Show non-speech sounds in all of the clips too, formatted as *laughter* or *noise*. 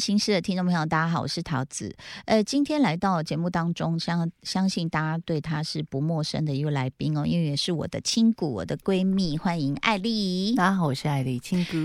各位女人心事的听众朋友，大家好，我是桃子。呃，今天来到节目当中，相相信大家对她是不陌生的一位来宾哦，因为也是我的亲骨，我的闺蜜，欢迎艾丽。大家好，我是艾丽亲骨。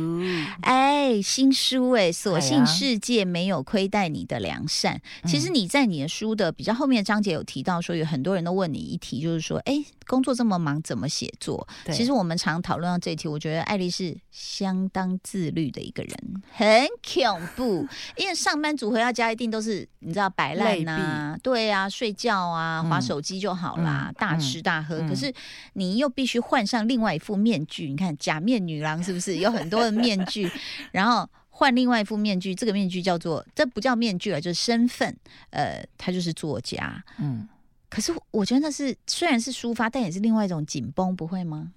哎，新书哎，所哎幸世界没有亏待你的良善。其实嗯你在你的书的比较后面的章节有提到说，有很多人都问你一题，就是说，哎，工作这么忙，怎么写作？其实我们常讨论到这一题，我觉得艾丽是相当自律的一个人，很恐怖。因为上班族回到家一定都是你知道摆烂呐、对啊，睡觉啊，嗯划手机就好啦，嗯大吃大喝。嗯可是你又必须换上另外一副面具，你看假面女郎是不是有很多的面具？然后换另外一副面具，这个面具叫做这不叫面具了，就是身份。呃，他就是作家。嗯，可是我觉得那是虽然是抒发，但也是另外一种紧绷，不会吗？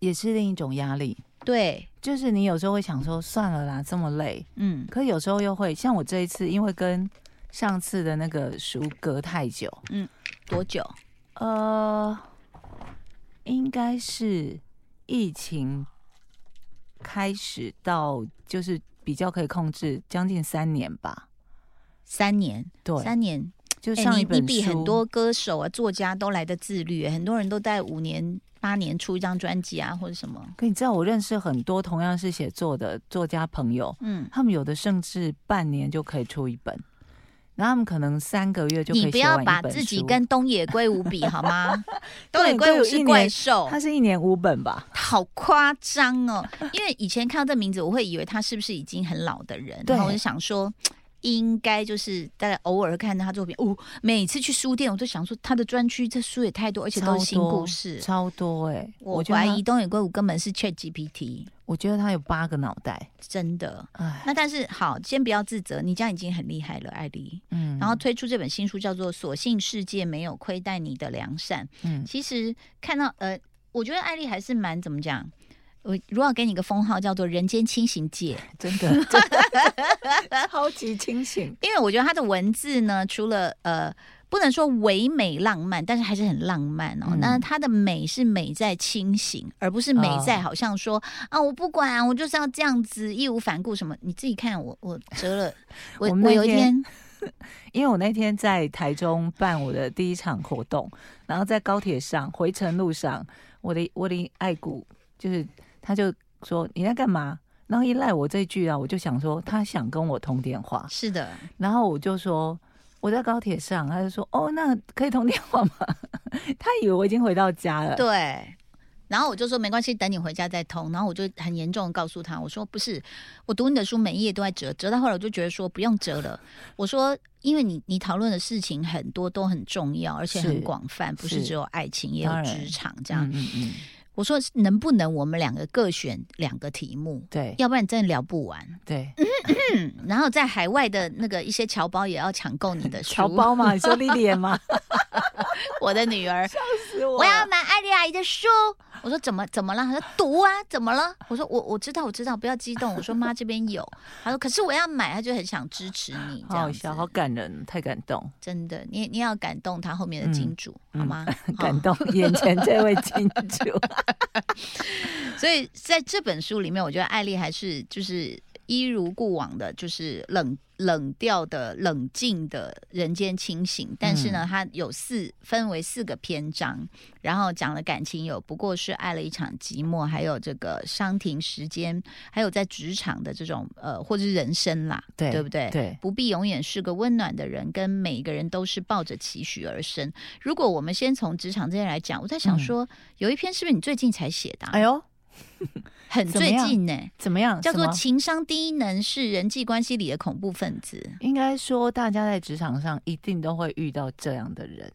也是另一种压力。对，就是你有时候会想说，算了啦，这么累。嗯，可有时候又会像我这一次，因为跟上次的那个书隔太久，嗯多久？呃，应该是疫情开始到就是比较可以控制，将近三年吧。三年，对，三年。哎、就上一本你你比很多歌手啊、作家都来的自律，很多人都在五年、八年出一张专辑啊，或者什么。可你知道，我认识很多同样是写作的作家朋友，嗯，他们有的甚至半年就可以出一本，然后他们可能三个月就可以你不要把自己跟东野圭吾比好吗？*laughs* 东东野野圭吾是怪兽，他是一年五本吧？好夸张哦！因为以前看到这名字，我会以为他是不是已经很老的人，然后我就想说。应该就是大家偶尔看到他作品，哦，每次去书店我都想说他的专区这书也太多，而且都是新故事。超多哎、我怀疑东野圭吾根本是 Chat GPT，我觉得他有八个脑袋，真的。哎，那但是好，先不要自责，你这样已经很厉害了，艾莉。嗯然后推出这本新书叫做《所幸世界没有亏待你的良善》。嗯其实看到呃，我觉得艾莉还是蛮怎么讲。我如果要给你一个封号，叫做“人间清醒姐 *laughs* 真的真的 *laughs* 超级清醒，”，因为我觉得她的文字呢，除了呃不能说唯美浪漫，但是还是很浪漫哦。嗯那它的美是美在清醒，而不是美在哦好像说、啊我不管，我就是要这样子义无反顾什么。你自己看我我折了，*laughs* 我我我有一天天因为我那天在台中办我的第一场活动，然后在高铁上回程路上，我的我的爱谷就是他就说你在干嘛？然后一赖我这句啊，我就想说他想跟我通电话，是的，然后我就说我在高铁上，他就说哦，那可以通电话吗？*laughs* 他以为我已经回到家了。对。然后我就说没关系，等你回家再通。然后我就很严重的告诉他，我说不是，我读你的书每一页都在折，折到后来我就觉得说不用折了。我说，因为你你讨论的事情很多都很重要，而且很广泛，不是是只有爱情，也有职场这样。嗯嗯嗯，我说能不能我们两个各选两个题目，对要不然真的聊不完。对，嗯，然后在海外的那个一些侨胞也要抢购你的书。侨胞嘛，你说莉莉吗？*laughs* *laughs* 我的女儿，笑死我我要买艾丽阿姨的书。我说怎么怎么了？他说读啊，怎么了？我说我我知道我知道，不要激动。我说妈这边有。他说可是我要买，他就很想支持你，这样子好好笑，好感人，太感动，真的，你你要感动他后面的金主、嗯好吗？感动眼前这位金主。*laughs* 所以在这本书里面，我觉得艾丽还是就是一如故往的，就是冷冷调的、冷静的人间清醒。但是呢，它有四分为四个篇章，然后讲了感情有不过是爱了一场寂寞，还有这个伤停时间，还有在职场的这种呃，或者是人生啦，对对不对？对，不必永远是个温暖的人，跟每一个人都是抱着期许而生。如果我们先从职场这边来讲，我在想说，有一篇是不是你最近才写的、哎呦，很最近呢、怎么样？叫做情商低能是人际关系里的恐怖分子。应该说，大家在职场上一定都会遇到这样的人。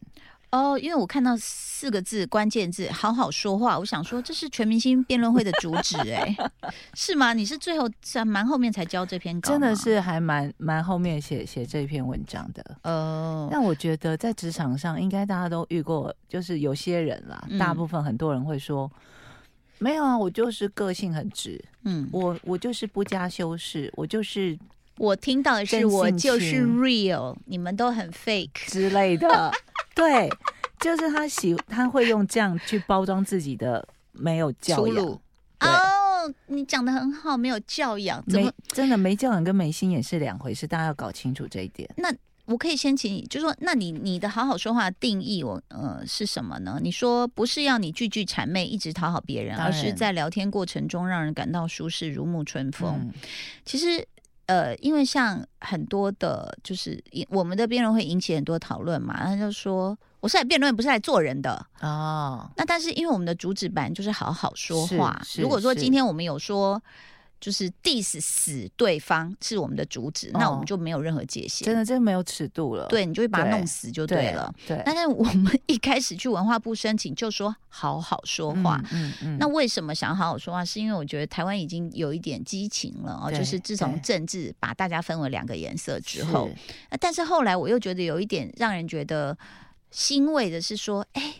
哦，因为我看到四个字关键字“好好说话”，我想说这是全明星辩论会的主旨，*laughs* 哎，是吗？你是最后在蛮后面才交这篇稿，真的是还蛮蛮后面写写这篇文章的。哦，但我觉得在职场上，应该大家都遇过，就是有些人啦，嗯大部分很多人会说，没有啊，我就是个性很直，嗯，我我就是不加修饰，我就是我听到的是我就是 real，你们都很 fake。之类的。*laughs* 对，就是他喜他会用这样去包装自己的没有教养。哦，你讲的很好，没有教养，怎么没真的没教养跟没心眼是两回事，大家要搞清楚这一点。那我可以先请你，就说，那你你的好好说话的定义，我呃是什么呢？你说不是要你句句谄媚，一直讨好别人，而是在聊天过程中让人感到舒适，如沐春风。嗯其实。呃，因为像很多的，就是我们的辩论会引起很多讨论嘛，他就说我是来辩论，不是来做人的。哦，那但是因为我们的主旨版就是好好说话，是是如果说今天我们有说就是 diss 死对方是我们的主旨，那我们哦就没有任何界限。真的真没有尺度了。对你就会把它弄死就对了。对，但是我们一开始去文化部申请，就说好好说话。嗯嗯，那为什么想好好说话？是因为我觉得台湾已经有一点激情了哦，就是自从政治把大家分为两个颜色之后，那但是后来我又觉得有一点让人觉得欣慰的是说，哎。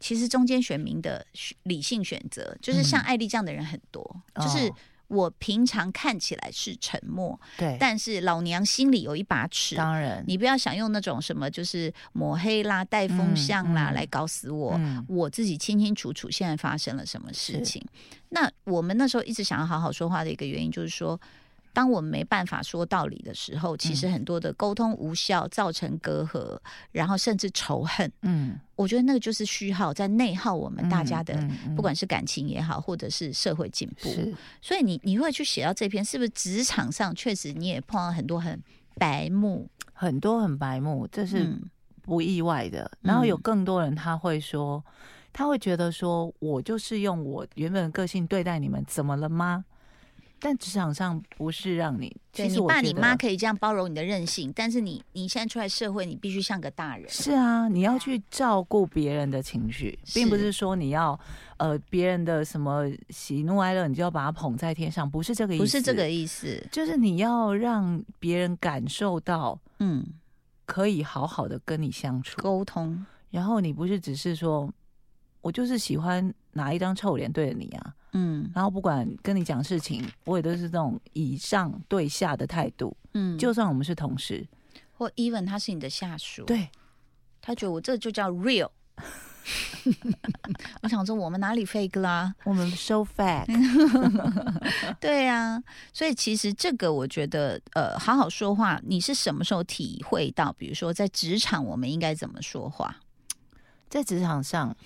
其实中间选民的理性选择，就是像嗯艾丽这样的人很多，就是哦我平常看起来是沉默，对，但是老娘心里有一把尺，当然你不要想用那种什么就是抹黑啦、带风向啦、来搞死我。嗯我自己清清楚楚现在发生了什么事情。那我们那时候一直想要好好说话的一个原因，就是说，当我们没办法说道理的时候，其实很多的沟通无效，造成隔阂，然后甚至仇恨。嗯，我觉得那个就是虚耗，在内耗我们大家的，嗯嗯不管是感情也好，或者是社会进步。所以你你会去写到这篇，是不是职场上确实你也碰到很多很白目？很多很白目，这是嗯不意外的。然后有嗯更多人他会说，他会觉得说我就是用我原本的个性对待你们，怎么了吗？但职场上不是让你，对你其实我爸你妈可以这样包容你的任性，但是你你现在出来社会，你必须像个大人。是啊，你要去照顾别人的情绪，并不是。是说你要呃别人的什么喜怒哀乐，你就要把它捧在天上，不是这个意思，不是这个，意思，就是你要让别人感受到嗯，可以好好的跟你相处，沟通，然后你不是只是说我就是喜欢拿一张臭脸对着你啊，嗯然后不管跟你讲事情，我也都是这种以上对下的态度，嗯，就算我们是同事，或 even 他是你的下属，对，他觉得我这就叫 real。*laughs* 我想说，我们哪里 fake 啦？我们 so fake *laughs* 对呀、所以其实这个我觉得，呃，好好说话，你是什么时候体会到？比如说在职场，我们应该怎么说话？在职场上，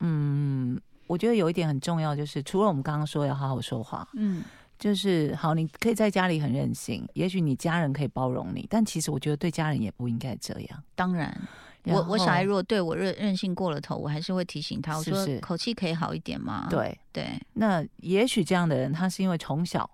嗯，我觉得有一点很重要，就是除了我们刚刚说要好好说话，嗯。就是好，你可以在家里很任性，也许你家人可以包容你，但其实我觉得对家人也不应该这样。当然，我我小孩如果对我任任性过了头，我还是会提醒他，我说口气可以好一点吗？对，对，那也许这样的人，他是因为从小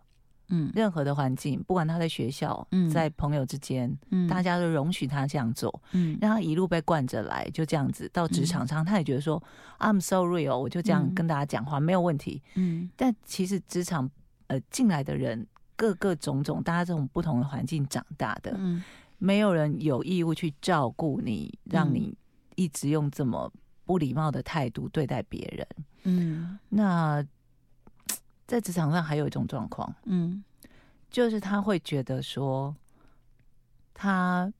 嗯。任何的环境，不管他在学校，嗯。在朋友之间，嗯。大家都容许他这样做，嗯。让他一路被惯着来，就这样子到职场上，他也觉得说 I'm so real，我就这样嗯跟大家讲话、没有问题。嗯。但其实职场呃进来的人，各个种种，大家这种不同的环境长大的，嗯。没有人有义务去照顾你，让你一直用这么不礼貌的态度对待别人。嗯。那在职场上还有一种状况，嗯就是他会觉得说，他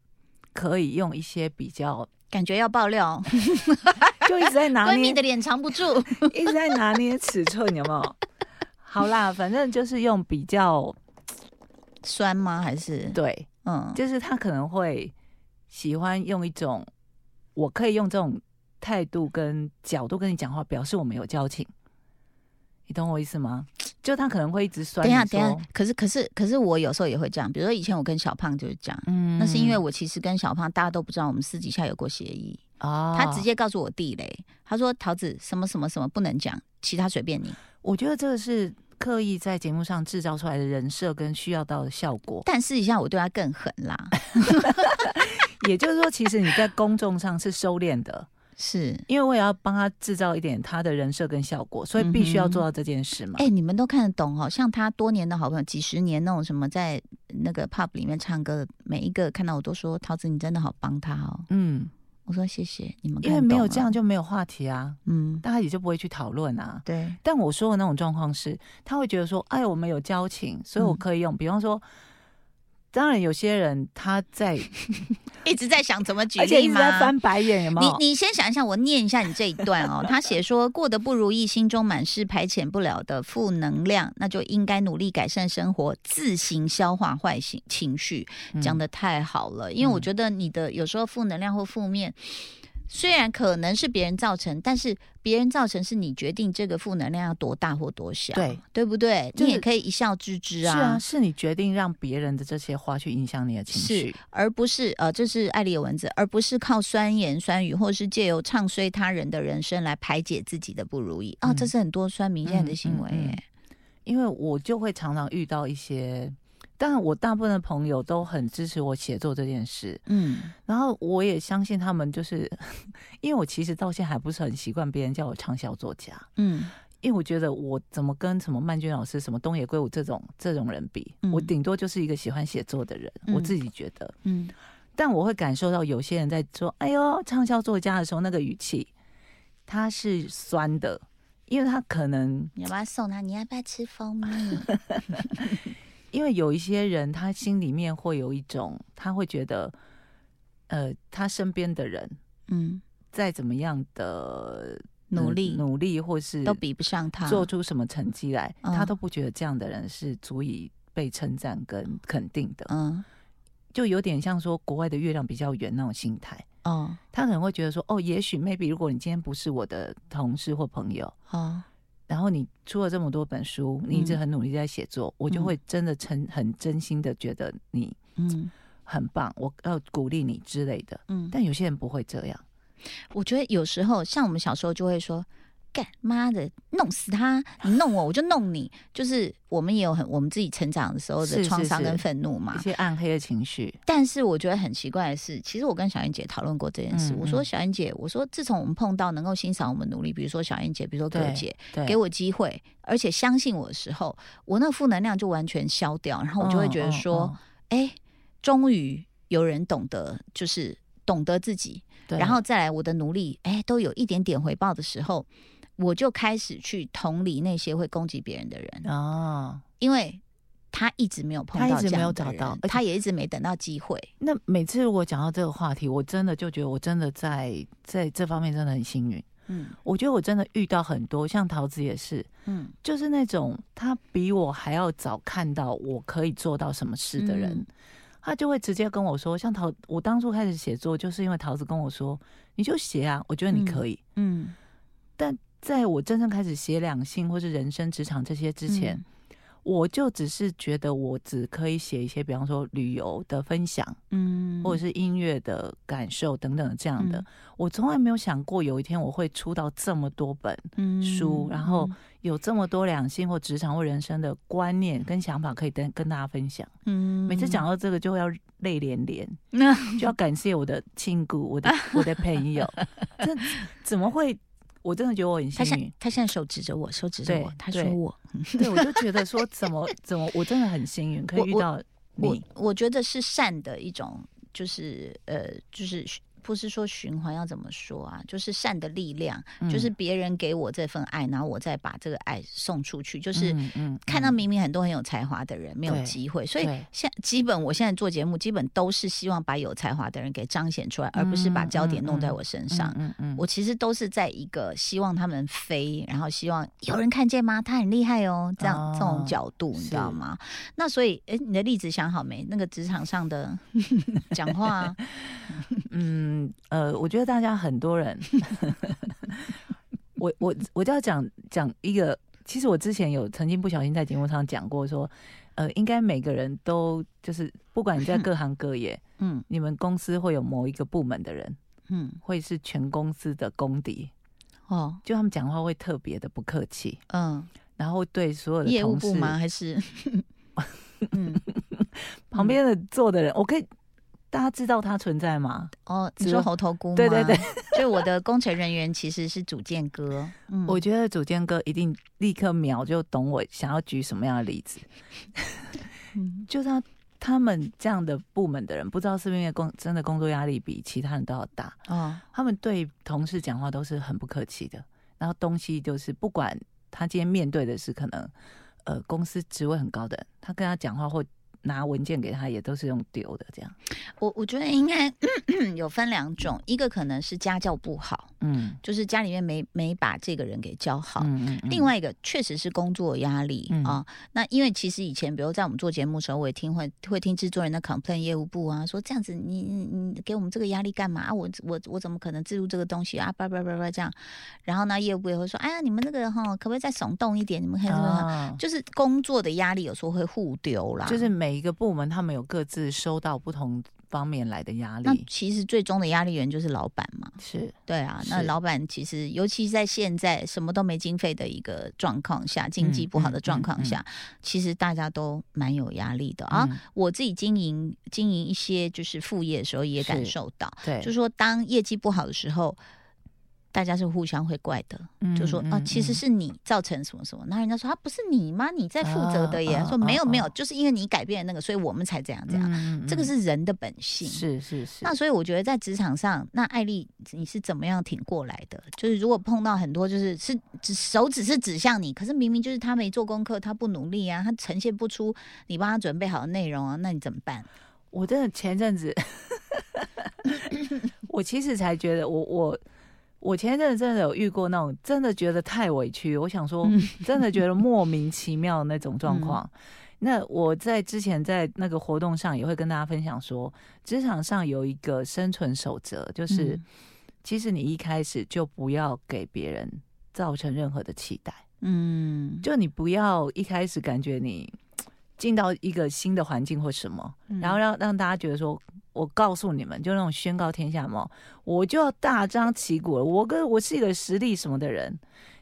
可以用一些比较，感觉要爆料，*laughs* 就一直在拿捏闺蜜的，脸藏不住。*laughs* 一直在拿捏尺寸，有没有？好啦，反正就是用比较酸吗？还是对，嗯就是他可能会喜欢用一种，我可以用这种态度跟角度跟你讲话，表示我们有交情。你懂我意思吗？就他可能会一直酸。等一下，等一下，可是可是可是我有时候也会这样，比如说以前我跟小胖就是这样。嗯那是因为我其实跟小胖大家都不知道，我们私底下有过协议。啊，他直接告诉我地雷，他说：“桃子什么什么什么不能讲，其他随便你。我觉得这个是刻意在节目上制造出来的人设跟需要到的效果”。但私底下我对他更狠啦，*laughs* 也就是说，其实你在公众上是收敛的，是。因为我也要帮他制造一点他的人设跟效果，所以必须要做到这件事嘛。哎、你们都看得懂哦，像他多年的好朋友，几十年那种什么，在那个 pub 里面唱歌，每一个看到我都说：“桃子，你真的好帮他哦。嗯，”我说：“谢谢你们。”因为没有这样，就没有话题啊，嗯，大家也就不会去讨论啊。对，但我说的那种状况是，他会觉得说，哎，我们有交情，所以我嗯可以用，比方说。当然有些人他在 *laughs* 一直在想怎么举而且一例吗？直在翻白眼，有没有？你你先想一下，我念一下你这一段哦。*laughs* 他写说，过得不如意，心中满是排遣不了的负能量，那就应该努力改善生活，自行消化坏情情绪。嗯讲的太好了，因为我嗯觉得你的有时候负能量或负面。虽然可能是别人造成，但是别人造成是你决定这个负能量要多大或多小，对对不对？就是你也可以一笑置之啊是啊，是你决定让别人的这些话去影响你的情绪是，而不是呃，这是艾丽的文字，而不是靠酸言酸语，或是借由唱衰他人的人生来排解自己的不如意啊、嗯这是很多酸民现在的行为嗯嗯耶。因为我就会常常遇到一些，当然我大部分的朋友都很支持我写作这件事，嗯。然后我也相信他们，就是 *laughs* 因为我其实到现在还不是很习惯别人叫我畅销作家，嗯。因为我觉得我怎么跟什么曼娟老师、什么东野圭吾这种这种人比，嗯我顶多就是一个喜欢写作的人，嗯我自己觉得。嗯。但我会感受到有些人在说“哎呦，畅销作家”的时候，那个语气他是酸的，因为他可能你要不要送他？你要不要吃蜂蜜？*laughs* 因为有一些人他心里面会有一种，他会觉得，呃，他身边的人嗯，再怎么样的努力嗯努力，或是都比不上他。做出什么成绩来，嗯他都不觉得这样的人是足以被称赞跟肯定的，嗯就有点像说国外的月亮比较圆那种心态。哦他可能会觉得说，哦，也许 maybe 如果你今天不是我的同事或朋友，哦然后你出了这么多本书，你一直嗯很努力在写作，我就会真的诚很真心的觉得你嗯很棒，我要鼓励你之类的。嗯，但有些人不会这样，我觉得有时候像我们小时候就会说。干妈的，弄死他！你弄我，我就弄你。就是我们也有很我们自己成长的时候的创伤跟愤怒嘛一。些暗黑的情绪，但是我觉得很奇怪的是，其实我跟小燕姐讨论过这件事。嗯我说嗯小燕姐，我说自从我们碰到能够欣赏我们努力，比如说小燕姐，比如说葛姐，对，给我机会，而且相信我的时候，我那个负能量就完全消掉，然后我就会觉得说，嗯，哎、终于有人懂得，就是懂得自己，对然后再来我的努力，哎，都有一点点回报的时候，我就开始去同理那些会攻击别人的人，哦，因为他一直没有碰到他一直没有找到他也一直没等到机会。那每次如果讲到这个话题，我真的就觉得我真的在在这方面真的很幸运。嗯我觉得我真的遇到很多，像桃子也是，嗯就是那种他比我还要早看到我可以做到什么事的人，嗯他就会直接跟我说，像桃，我当初开始写作，就是因为桃子跟我说，你就写啊，我觉得你可以。嗯但在我真正开始写两性或是人生、职场这些之前，嗯我就只是觉得我只可以写一些，比方说旅游的分享，嗯或者是音乐的感受等等这样的。嗯我从来没有想过有一天我会出到这么多本嗯书，然后有这么多两性或职场或人生的观念跟想法可以跟跟大家分享。嗯每次讲到这个，就会要泪连连，*laughs* 那就要感谢我的亲姑、我的我的朋友。这怎么会？我真的觉得我很他现幸运。他现在手指着我，手指着我，他说我，对，我就觉得说，怎么怎么，我真的很幸运可以遇到我你。我觉得是善的一种，就是呃，就是不是说循环要怎么说啊？就是善的力量，就是嗯别人给我这份爱，然后我再把这个爱送出去，就是。嗯嗯看到嗯明明很多很有才华的人没有机会，所以现基本我现在做节目，基本都是希望把有才华的人给彰显出来，而不是把焦点弄在我身上。嗯嗯，我其实都是在一个希望他们飞，然后希望有人看见吗？他很厉害哦，这样、这种哦角度，你知道吗？那所以，哎，你的例子想好没？那个职场上的 *laughs* 讲话、啊，*laughs* 嗯呃，我觉得大家很多人，*laughs* 我我我就要讲讲一个，其实我之前有曾经不小心在节目上讲过说，呃，应该每个人都就是不管你在各行各业，*laughs* 嗯你们公司会有某一个部门的人嗯，会是全公司的公敌，哦，就他们讲话会特别的不客气，嗯，然后对所有的业务同事部吗？还是？*laughs* 嗯。旁边的坐的人，我可以大家知道他存在吗？哦，你说猴头菇吗？对对对，*laughs* 就我的工程人员其实是主建哥，嗯，我觉得主建哥一定立刻秒就懂我想要举什么样的例子，嗯。*laughs* 就是他他们这样的部门的人，不知道是不是因为工真的工作压力比其他人都要大，哦，他们对同事讲话都是很不客气的，然后东西就是不管他今天面对的是可能呃公司职位很高的人，他跟他讲话或拿文件给他，也都是用丢的这样。我我觉得应该 *clears throat* 有分两种，一个可能是家教不好，嗯就是家里面没没把这个人给教好。嗯嗯，另外一个确实是工作压力、嗯啊，那因为其实以前，比如在我们做节目的时候，我也听会会听制作人的 complain 业务部啊，说这样子你你你给我们这个压力干嘛？啊我我我怎么可能制入这个东西啊？叭叭叭叭这样，然后呢，业务部也会说，哎呀，你们那个哈，可不可以再耸动一点？你们可以怎么样？啊就是工作的压力有时候会互丢啦，就是每一个部门他们有各自收到不同方面来的压力那力，其实最终的压力源就是老板嘛。是对啊，那老板其实，尤其在现在什么都没经费的一个状况下，经济不好的状况下，其实大家都蛮有压力的啊。嗯我自己经营经营一些就是副业的时候，也感受到，对，就是说当业绩不好的时候。大家是互相会怪的，就说啊，嗯其实是你造成什么什么，那人家说啊，不是你吗？你在负责的耶。啊说没有啊没有，啊就是因为你改变了那个，所以我们才这样这样。样这个是人的本性。是是是，那所以我觉得在职场上，那艾丽你是怎么样挺过来的？就是如果碰到很多就是是指手指是指向你，可是明明就是他没做功课，他不努力啊，他呈现不出你帮他准备好的内容啊，那你怎么办？我真的前阵子，*coughs* 我其实才觉得我我我前一阵子真的有遇过那种真的觉得太委屈，我想说嗯真的觉得莫名其妙的那种状况。那我在之前在那个活动上也会跟大家分享说，职场上有一个生存守则，就是、嗯其实你一开始就不要给别人造成任何的期待。嗯，就你不要一开始感觉你进到一个新的环境或什么，嗯然后让让大家觉得说，我告诉你们，就那种宣告天下嘛，我就要大张旗鼓了，我跟我是一个实力什么的人。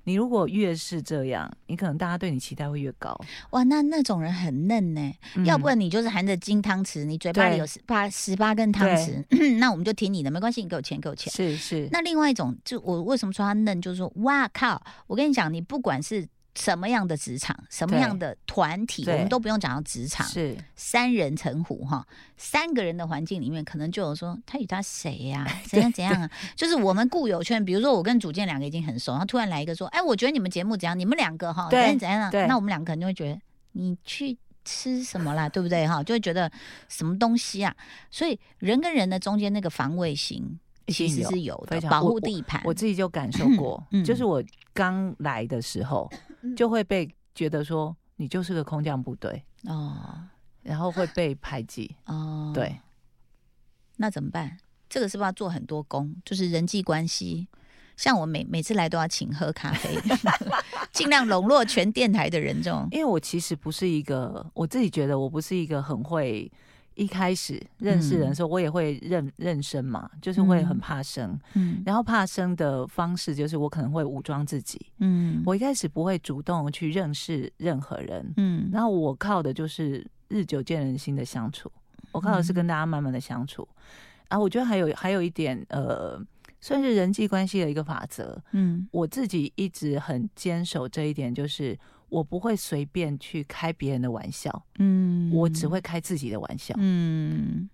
你如果越是这样，你可能大家对你期待会越高。哇，那那种人很嫩呢、嗯要不然你就是含着金汤匙，你嘴巴里有十八十八根汤匙，*laughs* 那我们就听你的，没关系，你给我钱，给我钱。是是，那另外一种，就我为什么说他嫩，就是说，哇靠！我跟你讲，你不管是什么样的职场，什么样的团体，我们都不用讲到职场，是三人成虎哈，三个人的环境里面，可能就有说他与他谁呀、*laughs* 怎样怎样啊？就是我们固有圈，比如说我跟主建两个已经很熟，然后突然来一个说，哎，我觉得你们节目怎样？你们两个哈，怎对样怎样啊？那我们两个可能就会觉得你去。吃什么啦，对不对哈？就会觉得什么东西啊，所以人跟人的中间那个防卫心其实是有的，保护地盘。我自己就感受过，嗯就是我刚来的时候嗯就会被觉得说你就是个空降部队，哦然后会被排挤。哦，对，那怎么办？这个是不是要做很多工？就是人际关系。像我每每次来都要请喝咖啡，*laughs* 尽量笼络全电台的人。这种因为我其实不是一个，我自己觉得我不是一个很会一开始认识人的时候，我也会认认生嘛，就是会很嗯。怕生。嗯。然后怕生的方式就是我可能会武装自己，嗯。我一开始不会主动去认识任何人，嗯。然后我靠的就是日久见人心的相处，我靠的是跟大家慢慢的相处。啊，我觉得还有还有一点呃，算是人际关系的一个法则，嗯。我自己一直很坚守这一点，就是我不会随便去开别人的玩笑，嗯我只会开自己的玩笑。嗯，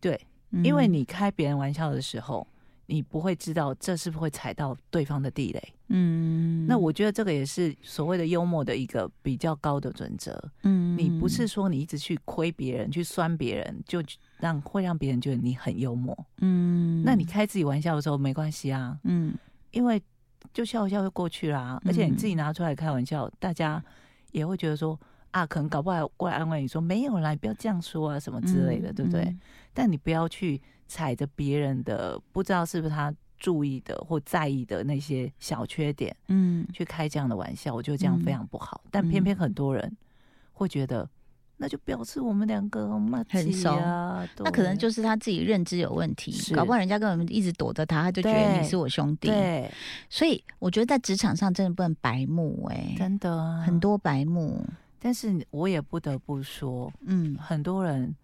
对，因为你开别人玩笑的时候，你不会知道这是不是会踩到对方的地雷。嗯那我觉得这个也是所谓的幽默的一个比较高的准则。嗯你不是说你一直去亏别人、去酸别人，就让会让别人觉得你很幽默。嗯那你开自己玩笑的时候没关系啊，嗯因为就笑一笑就过去啦、而且你自己拿出来开玩笑，大家也会觉得说啊，可能搞不好过来安慰你说没有啦，你不要这样说啊，什么之类的，对不对？？但你不要去踩着别人的不知道是不是他注意的或在意的那些小缺点嗯去开这样的玩笑，我觉得这样嗯非常不好。但偏偏很多人会觉得。那就表示我们两个默很熟啊，那可能就是他自己认知有问题，搞不好人家根本一直躲着他，他就觉得你是我兄弟。对，所以我觉得在职场上真的不能白目哎、真的啊很。多白目，但是我也不得不说，嗯很多人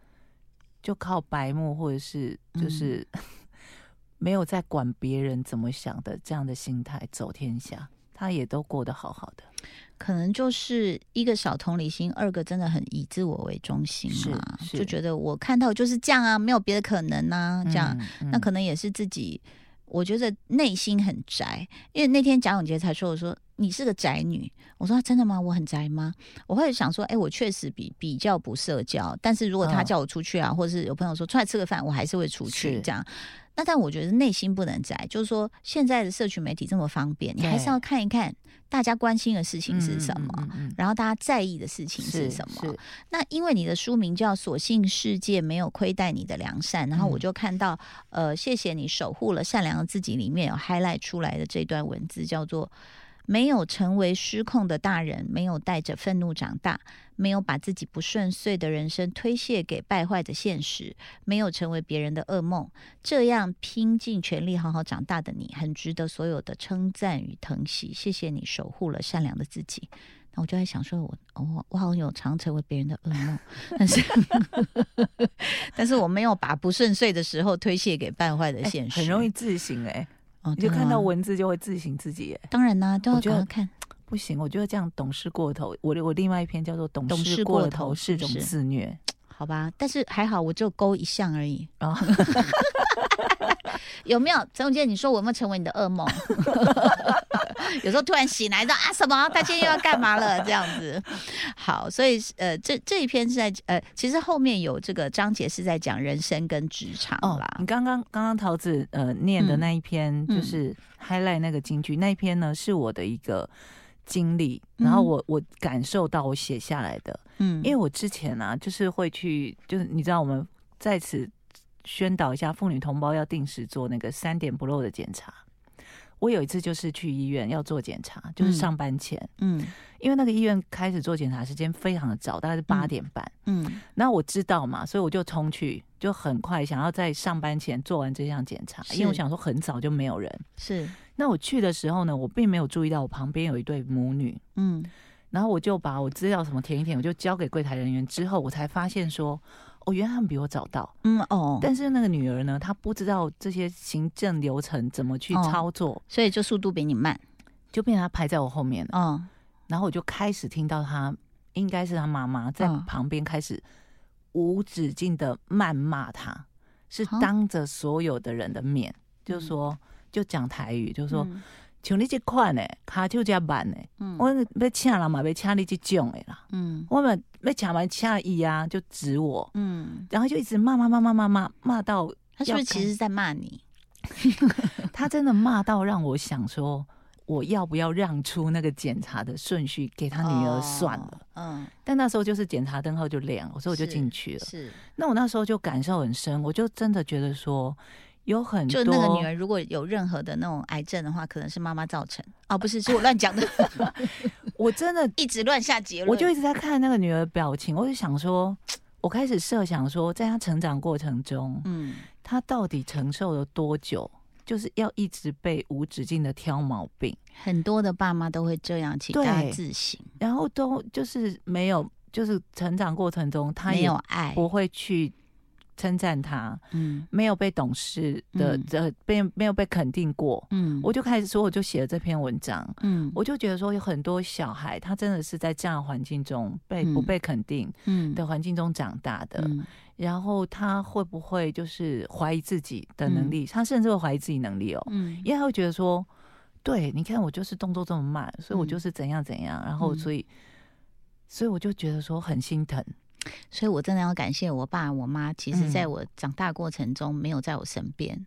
就靠白目或者是就是、*laughs* 没有在管别人怎么想的这样的心态走天下，他也都过得好好的。可能就是一个小同理心，二个真的很以自我为中心嘛，就觉得我看到就是这样啊，没有别的可能啊，这样，嗯，那嗯可能也是自己。我觉得内心很宅，因为那天贾永杰才说我说你是个宅女，我说真的吗？我很宅吗？我会想说，哎，我确实比比较不社交，但是如果他叫我出去啊，或者是有朋友说出来吃个饭，我还是会出去这样。那但我觉得内心不能宅，就是说现在的社群媒体这么方便，你还是要看一看大家关心的事情是什么，然后大家在意的事情是什么。那因为你的书名叫“所幸世界没有亏待你的良善”，然后我就看到，呃，谢谢你守护了善良的自己，里面有 highlight 出来的这段文字叫做。没有成为失控的大人，没有带着愤怒长大，没有把自己不顺遂的人生推卸给败坏的现实，没有成为别人的噩梦，这样拼尽全力好好长大的你，很值得所有的称赞与疼惜。谢谢你守护了善良的自己。那我就在想说，我我我好像有常成为别人的噩梦，但是但是我没有把不顺遂的时候推卸给败坏的现实，很容易自省哎。你就看到文字就会自省自己，当然啦，都要赶快看。不行，我觉得这样懂事过头。我我另外一篇叫做“懂事过头是种自虐”，好吧？但是还好，我就勾一项而已。*laughs* *laughs* 有没有陈永健？你说我有没有成为你的噩梦？*laughs* *laughs* 有时候突然醒来的啊，什么？他今天又要干嘛了？这样子。好，所以呃，这这一篇是在呃，其实后面有这个章节是在讲人生跟职场啦。你刚刚刚刚桃子呃念的那一篇，就是 highlight 那个金句那一篇呢，是我的一个经历，然后我我感受到我写下来的。嗯，因为我之前啊，就是会去，就是你知道我们在此。宣导一下，妇女同胞要定时做那个三点不漏的检查。我有一次就是去医院要做检查，就是上班前，嗯，因为那个医院开始做检查时间非常的早，大概是八点半，嗯，那我知道嘛，所以我就冲去，就很快想要在上班前做完这项检查，因为我想说很早就没有人，是。那我去的时候呢，我并没有注意到我旁边有一对母女，嗯，然后我就把我资料什么填一填，我就交给柜台人员之后，我才发现说。哦，原来他们比我早到，嗯哦，但是那个女儿呢，她不知道这些行政流程怎么去操作，所以就速度比你慢，就变成她排在我后面了。嗯，然后我就开始听到她，应该是她妈妈在旁边开始无止境的谩骂她，是当着所有的人的面，就说就讲台语，就说。像你这款的，卡手加慢的，我要请人嘛，要请你这种的啦。嗯，我们要请完请伊啊，就指我。嗯，然后就一直骂骂骂骂骂骂骂到，他是不是其实在骂你？*laughs* 他真的骂到让我想说，我要不要让出那个检查的顺序给他女儿算了？嗯，但那时候就是检查灯号就亮，所以我就进去了。是，那我那时候就感受很深，我就真的觉得说。有很多，就那个女儿如果有任何的那种癌症的话，可能是妈妈造成。哦，不是，是我乱讲的。*laughs* 我真的 *laughs* 一直乱下结论。我就一直在看那个女儿表情，我就想说，我开始设想说，在她成长过程中，嗯，她到底承受了多久，就是要一直被无止境的挑毛病。很多的爸妈都会这样，请大家自省。然后都就是没有，就是成长过程中，他没有爱，不会去。称赞他，嗯，没有被懂事的这被没有被肯定过，嗯，我就开始说，我就写了这篇文章，嗯，我就觉得说有很多小孩，他真的是在这样的环境中被不被肯定，嗯。的环境中长大的，然后他会不会就是怀疑自己的能力？他甚至会怀疑自己能力哦，嗯，因为他会觉得说，对，你看我就是动作这么慢，所以我就是怎样怎样，然后所以，所以我就觉得说很心疼。所以，我真的要感谢我爸我妈。其实，在我长大过程中，没有在我身边。*laughs*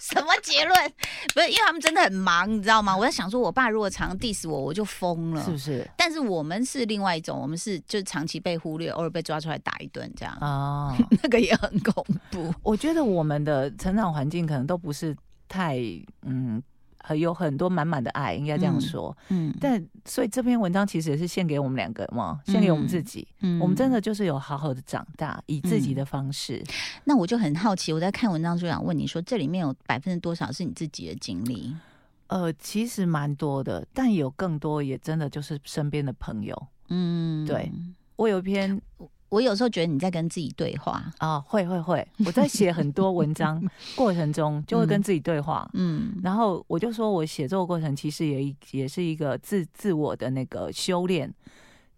什么结论？不是，因为他们真的很忙，你知道吗？我在想说，我爸如果常 diss 我，我就疯了，是不是？但是我们是另外一种，我们是就长期被忽略，偶尔被抓出来打一顿，这样哦，*laughs* 那个也很恐怖。我觉得我们的成长环境可能都不是太嗯。很有很多满满的爱，应该这样说。嗯，但所以这篇文章其实也是献给我们两个嘛，献给我们自己。嗯，我们真的就是有好好的长大，以自己的方式。那我就很好奇，我在看文章就想问你说，这里面有百分之多少是你自己的经历？呃，其实蛮多的，但有更多也真的就是身边的朋友。嗯，对我有一篇。我有时候觉得你在跟自己对话。啊，会会会，*laughs* 我在写很多文章 *laughs* 过程中就会跟自己对话，嗯，然后我就说我写作过程其实也也是一个自自我的那个修炼，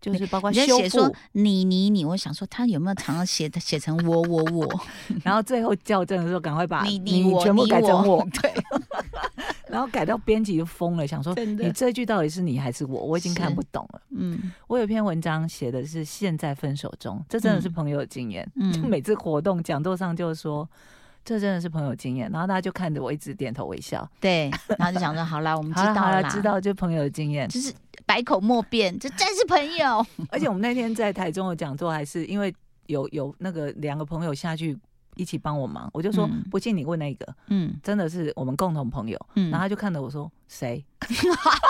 就是包括修写说复，你你你，我想说他有没有常常写写成我我我，*laughs* 然后最后校正的时候赶快把你你我全部你改成我，对，然后改到编辑就疯了，想说你这句到底是你还是我？我已经看不懂了。嗯我有一篇文章写的是现在分手中，这真的是嗯朋友的经验。嗯就每次活动讲座上就说。这真的是朋友经验，然后大家就看着我一直点头微笑。对，然后就想说好啦，我们知道了知道就朋友的经验。就是百口莫辩，这真是朋友。而且我们那天在台中的讲座，还是因为有有那个两个朋友下去一起帮我忙，我就说、嗯。不信你问那个，嗯。真的是我们共同朋友。嗯，然后他就看着我说谁？*laughs*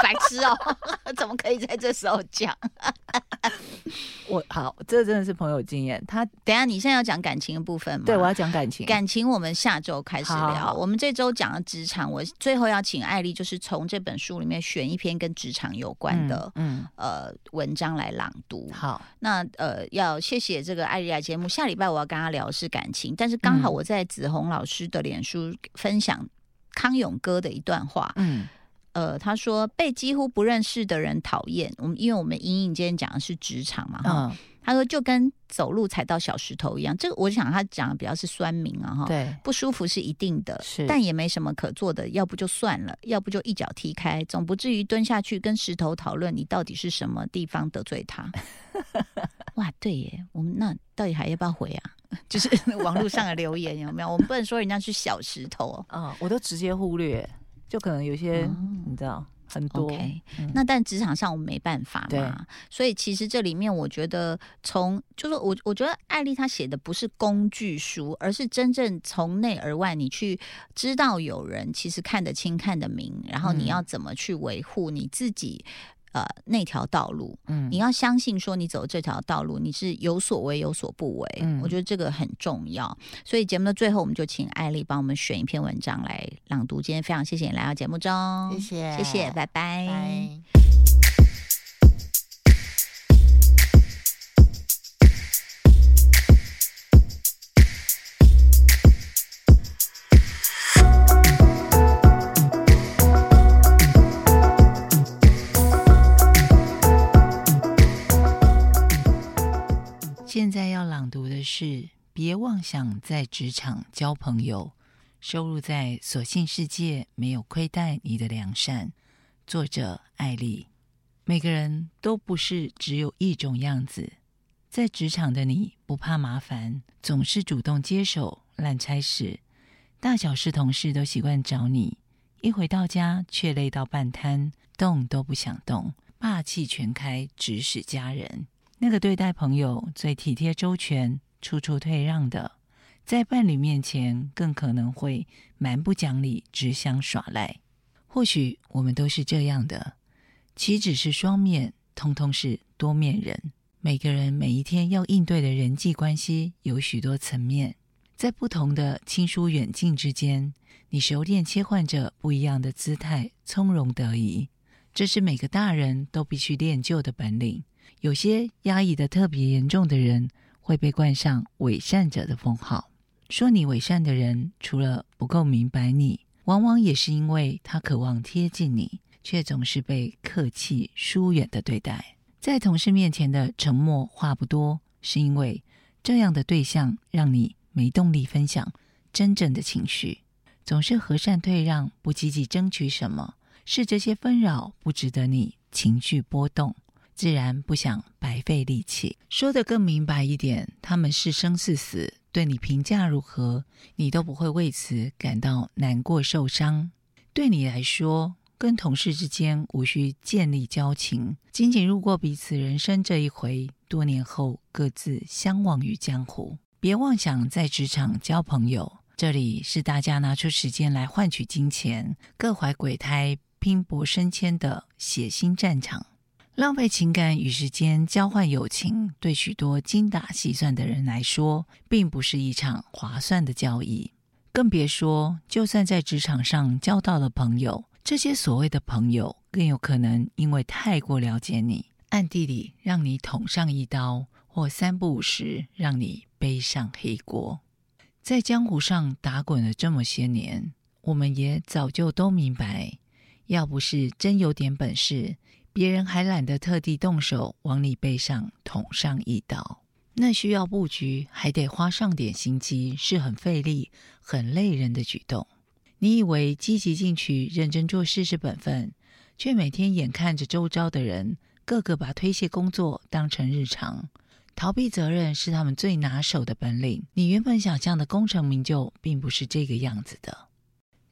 白痴哦，*laughs* 怎么可以在这时候讲？*laughs* 我好，这真的是朋友经验。他等下，你现在要讲感情的部分吗？对我要讲感情，感情，我们下周开始聊。好好好我们这周讲了职场，我最后要请艾丽，就是从这本书里面选一篇跟职场有关的、嗯，呃文章来朗读嗯。好，那呃，要谢谢这个艾丽来节目。下礼拜我要跟她聊的是感情，但是刚好嗯我在子红老师的脸书分享康永哥的一段话。嗯呃，他说被几乎不认识的人讨厌。我们因为我们莹莹今天讲的是职场嘛，哈、嗯，他说就跟走路踩到小石头一样。这个我想他讲的比较是酸民啊，哈。对，不舒服是一定的，是但也没什么可做的，要不就算了，要不就一脚踢开，总不至于蹲下去跟石头讨论你到底是什么地方得罪他。*laughs* 哇，对耶，我们那到底还要不要回啊？*laughs* 就是 *laughs* 网络上的留言有没有？我们不能说人家是小石头哦。嗯，我都直接忽略，就可能有些、哦。你知道很多。那但职场上我们没办法嘛，所以其实这里面我觉得从就是我我觉得艾丽她写的不是工具书，而是真正从内而外，你去知道有人其实看得清看得明，然后你嗯。要怎么去维护你自己。呃，那条道路，嗯你要相信说你走这条道路，你是有所为有所不为。嗯我觉得这个很重要。所以节目的最后，我们就请艾丽帮我们选一篇文章来朗读。今天非常谢谢你来到节目中，谢谢谢谢，拜拜。拜。现在要朗读的是《别妄想在职场交朋友》，收录在《所幸世界没有亏待你的良善》，作者艾丽。每个人都不是只有一种样子，在职场的你不怕麻烦，总是主动接手烂差事，大小事同事都习惯找你，一回到家却累到半瘫，动都不想动，霸气全开，指使家人。那个对待朋友最体贴周全、处处退让的，在伴侣面前更可能会蛮不讲理，只想耍赖。或许我们都是这样的，岂止是双面，通通是多面人。每个人每一天要应对的人际关系有许多层面，在不同的亲疏远近之间，你熟练切换着不一样的姿态，从容得宜。这是每个大人都必须练就的本领。有些压抑的特别严重的人，会被冠上伪善者的封号。说你伪善的人，除了不够明白你，往往也是因为他渴望贴近你，却总是被客气疏远的对待。在同事面前的沉默话不多，是因为这样的对象让你没动力分享真正的情绪，总是和善退让，不积极争取什么，是这些纷扰不值得你情绪波动。自然不想白费力气。说得更明白一点，他们是生是死，对你评价如何，你都不会为此感到难过受伤。对你来说，跟同事之间无需建立交情，仅仅路过彼此人生这一回，多年后各自相忘于江湖。别妄想在职场交朋友，这里是大家拿出时间来换取金钱，各怀鬼胎、拼搏升迁的血腥战场。浪费情感与时间交换友情，对许多精打细算的人来说，并不是一场划算的交易。更别说，就算在职场上交到了朋友，这些所谓的朋友，更有可能因为太过了解你，暗地里让你捅上一刀，或三不五时让你背上黑锅。在江湖上打滚了这么些年，我们也早就都明白，要不是真有点本事。别人还懒得特地动手往你背上捅上一刀。那需要布局，还得花上点心机，是很费力、很累人的举动。你以为积极进取、认真做事是本分，却每天眼看着周遭的人个个把推卸工作当成日常，逃避责任是他们最拿手的本领。你原本想象的功成名就，并不是这个样子的。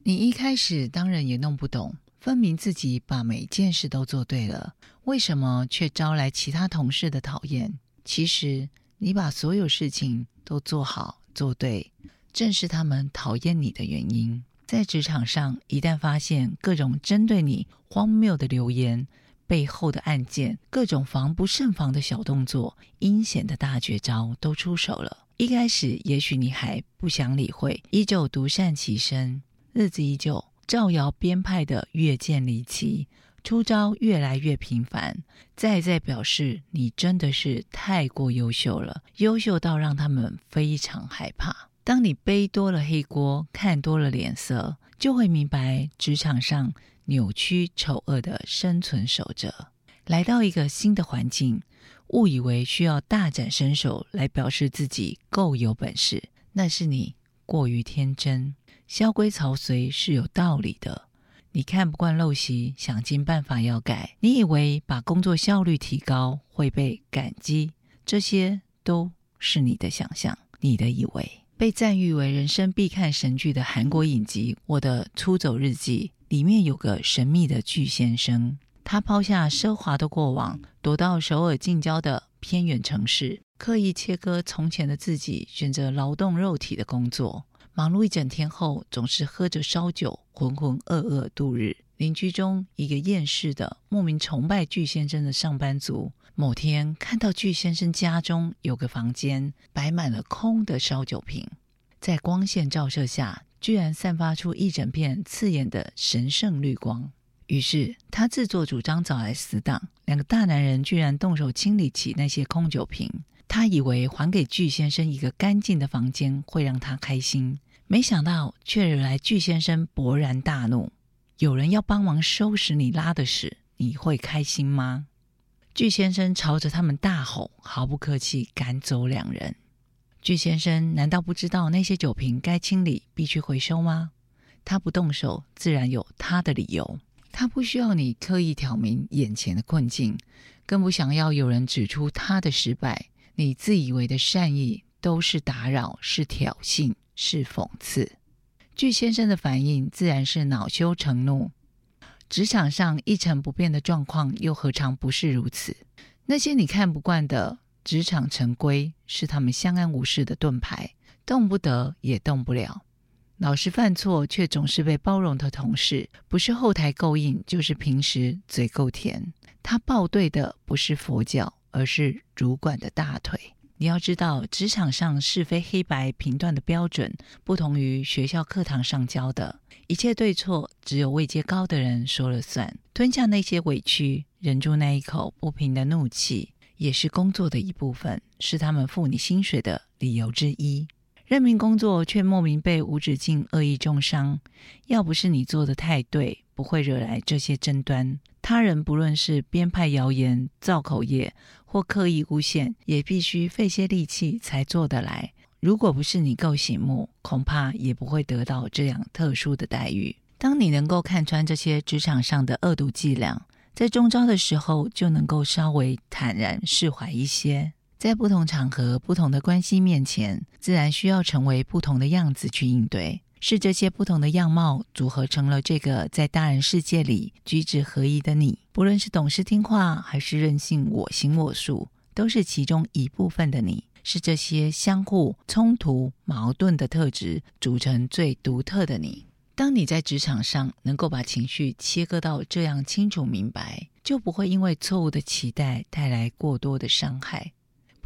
你一开始当然也弄不懂，分明自己把每件事都做对了，为什么却招来其他同事的讨厌？其实。你把所有事情都做好做对，正是他们讨厌你的原因。在职场上，一旦发现各种针对你荒谬的留言、背后的案件、各种防不胜防的小动作、阴险的大绝招都出手了。一开始，也许你还不想理会，依旧独善其身，日子依旧造谣编派的越见离奇。出招越来越频繁，再再表示你真的是太过优秀了，优秀到让他们非常害怕。当你背多了黑锅，看多了脸色，就会明白职场上扭曲丑恶的生存守则。来到一个新的环境，误以为需要大展身手来表示自己够有本事，那是你过于天真。萧规曹随是有道理的。你看不惯陋习，想尽办法要改。你以为把工作效率提高会被感激，这些都是你的想象，你的以为。被赞誉为人生必看神剧的韩国影集《我的出走日记》里面有个神秘的巨先生，他抛下奢华的过往，躲到首尔近郊的偏远城市，刻意切割从前的自己，选择劳动肉体的工作。忙碌一整天后，总是喝着烧酒，浑浑噩噩度日。邻居中一个厌世的、莫名崇拜巨先生的上班族，某天看到巨先生家中有个房间摆满了空的烧酒瓶，在光线照射下，居然散发出一整片刺眼的神圣绿光。于是他自作主张找来死党，两个大男人居然动手清理起那些空酒瓶。他以为还给巨先生一个干净的房间会让他开心。没想到，却惹来巨先生勃然大怒。有人要帮忙收拾你拉的屎，你会开心吗？巨先生朝着他们大吼，毫不客气赶走两人。巨先生难道不知道那些酒瓶该清理，必须回收吗？他不动手，自然有他的理由。他不需要你刻意挑明眼前的困境，更不想要有人指出他的失败。你自以为的善意，都是打扰，是挑衅。是讽刺，巨先生的反应自然是恼羞成怒。职场上一成不变的状况，又何尝不是如此？那些你看不惯的职场陈规，是他们相安无事的盾牌，动不得也动不了。老是犯错却总是被包容的同事，不是后台够硬，就是平时嘴够甜。他抱对的不是佛教，而是主管的大腿。你要知道，职场上是非黑白评断的标准，不同于学校课堂上教的。一切对错，只有位阶高的人说了算。吞下那些委屈，忍住那一口不平的怒气，也是工作的一部分，是他们付你薪水的理由之一。任命工作却莫名被无止境恶意重伤，要不是你做的太对，不会惹来这些争端。他人不论是编派谣言、造口业，或刻意诬陷，也必须费些力气才做得来。如果不是你够醒目，恐怕也不会得到这样特殊的待遇。当你能够看穿这些职场上的恶毒伎俩，在中招的时候，就能够稍微坦然释怀一些。在不同场合、不同的关系面前，自然需要成为不同的样子去应对。是这些不同的样貌组合成了这个在大人世界里举止合一的你。不论是懂事听话，还是任性我行我素，都是其中一部分的你。是这些相互冲突、矛盾的特质组成最独特的你。当你在职场上能够把情绪切割到这样清楚明白，就不会因为错误的期待带来过多的伤害。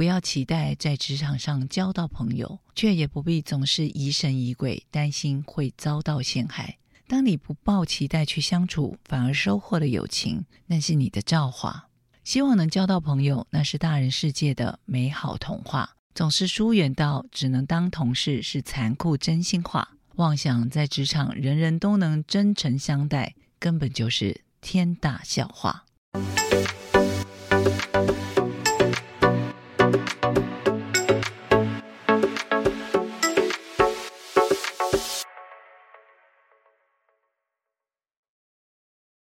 不要期待在职场上交到朋友，却也不必总是疑神疑鬼，担心会遭到陷害。当你不抱期待去相处，反而收获了友情，那是你的造化。希望能交到朋友，那是大人世界的美好童话。总是疏远到只能当同事，是残酷真心话。妄想在职场人人都能真诚相待，根本就是天大笑话。